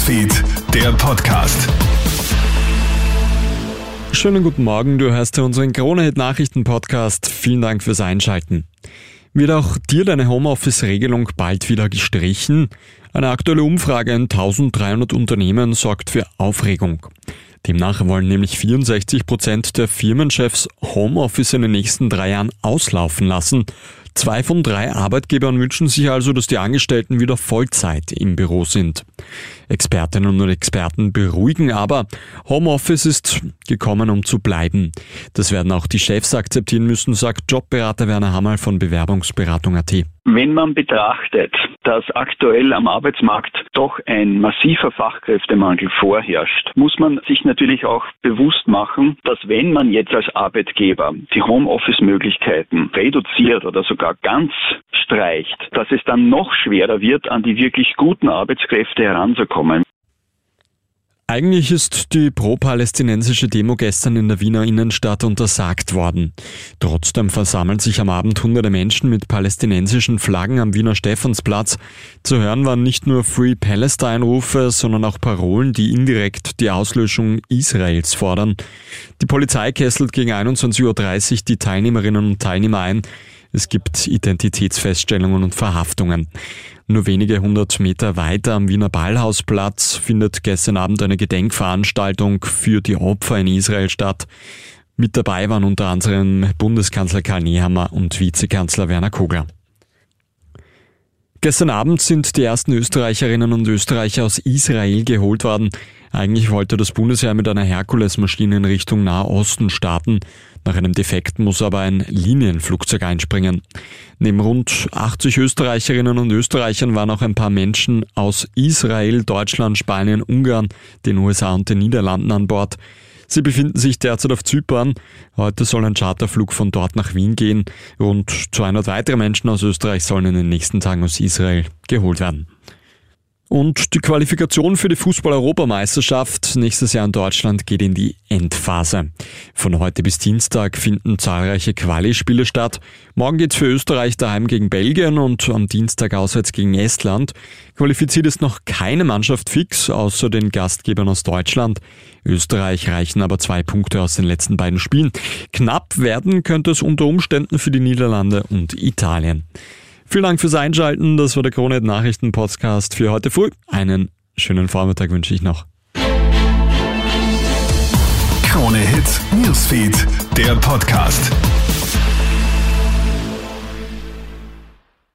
Newsfeed, der Podcast. Schönen guten Morgen, du hörst ja unseren Kronehit Nachrichten Podcast. Vielen Dank fürs Einschalten. Wird auch dir deine Homeoffice-Regelung bald wieder gestrichen? Eine aktuelle Umfrage in 1300 Unternehmen sorgt für Aufregung. Demnach wollen nämlich 64 Prozent der Firmenchefs Homeoffice in den nächsten drei Jahren auslaufen lassen. Zwei von drei Arbeitgebern wünschen sich also, dass die Angestellten wieder Vollzeit im Büro sind. Expertinnen und Experten beruhigen aber, Homeoffice ist gekommen, um zu bleiben. Das werden auch die Chefs akzeptieren müssen, sagt Jobberater Werner Hammerl von Bewerbungsberatung.at. Wenn man betrachtet, dass aktuell am Arbeitsmarkt doch ein massiver Fachkräftemangel vorherrscht, muss man sich natürlich auch bewusst machen, dass wenn man jetzt als Arbeitgeber die Homeoffice-Möglichkeiten reduziert oder sogar ganz streicht, dass es dann noch schwerer wird, an die wirklich guten Arbeitskräfte heranzukommen. Eigentlich ist die pro-palästinensische Demo gestern in der Wiener Innenstadt untersagt worden. Trotzdem versammeln sich am Abend hunderte Menschen mit palästinensischen Flaggen am Wiener Stephansplatz. Zu hören waren nicht nur Free Palestine-Rufe, sondern auch Parolen, die indirekt die Auslöschung Israels fordern. Die Polizei kesselt gegen 21.30 Uhr die Teilnehmerinnen und Teilnehmer ein. Es gibt Identitätsfeststellungen und Verhaftungen. Nur wenige hundert Meter weiter am Wiener Ballhausplatz findet gestern Abend eine Gedenkveranstaltung für die Opfer in Israel statt. Mit dabei waren unter anderem Bundeskanzler Karl Nehammer und Vizekanzler Werner Kogler. Gestern Abend sind die ersten Österreicherinnen und Österreicher aus Israel geholt worden. Eigentlich wollte das Bundesheer mit einer Herkules-Maschine in Richtung Nahosten starten. Nach einem Defekt muss aber ein Linienflugzeug einspringen. Neben rund 80 Österreicherinnen und Österreichern waren auch ein paar Menschen aus Israel, Deutschland, Spanien, Ungarn, den USA und den Niederlanden an Bord. Sie befinden sich derzeit auf Zypern. Heute soll ein Charterflug von dort nach Wien gehen. Rund 200 weitere Menschen aus Österreich sollen in den nächsten Tagen aus Israel geholt werden. Und die Qualifikation für die Fußball-Europameisterschaft nächstes Jahr in Deutschland geht in die Endphase. Von heute bis Dienstag finden zahlreiche Quali-Spiele statt. Morgen geht's für Österreich daheim gegen Belgien und am Dienstag auswärts gegen Estland. Qualifiziert ist noch keine Mannschaft fix, außer den Gastgebern aus Deutschland. Österreich reichen aber zwei Punkte aus den letzten beiden Spielen. Knapp werden könnte es unter Umständen für die Niederlande und Italien. Vielen Dank fürs Einschalten. Das war der Kronet Nachrichten Podcast für heute früh. Einen schönen Vormittag wünsche ich noch. Krone Hits, Newsfeed, der Podcast.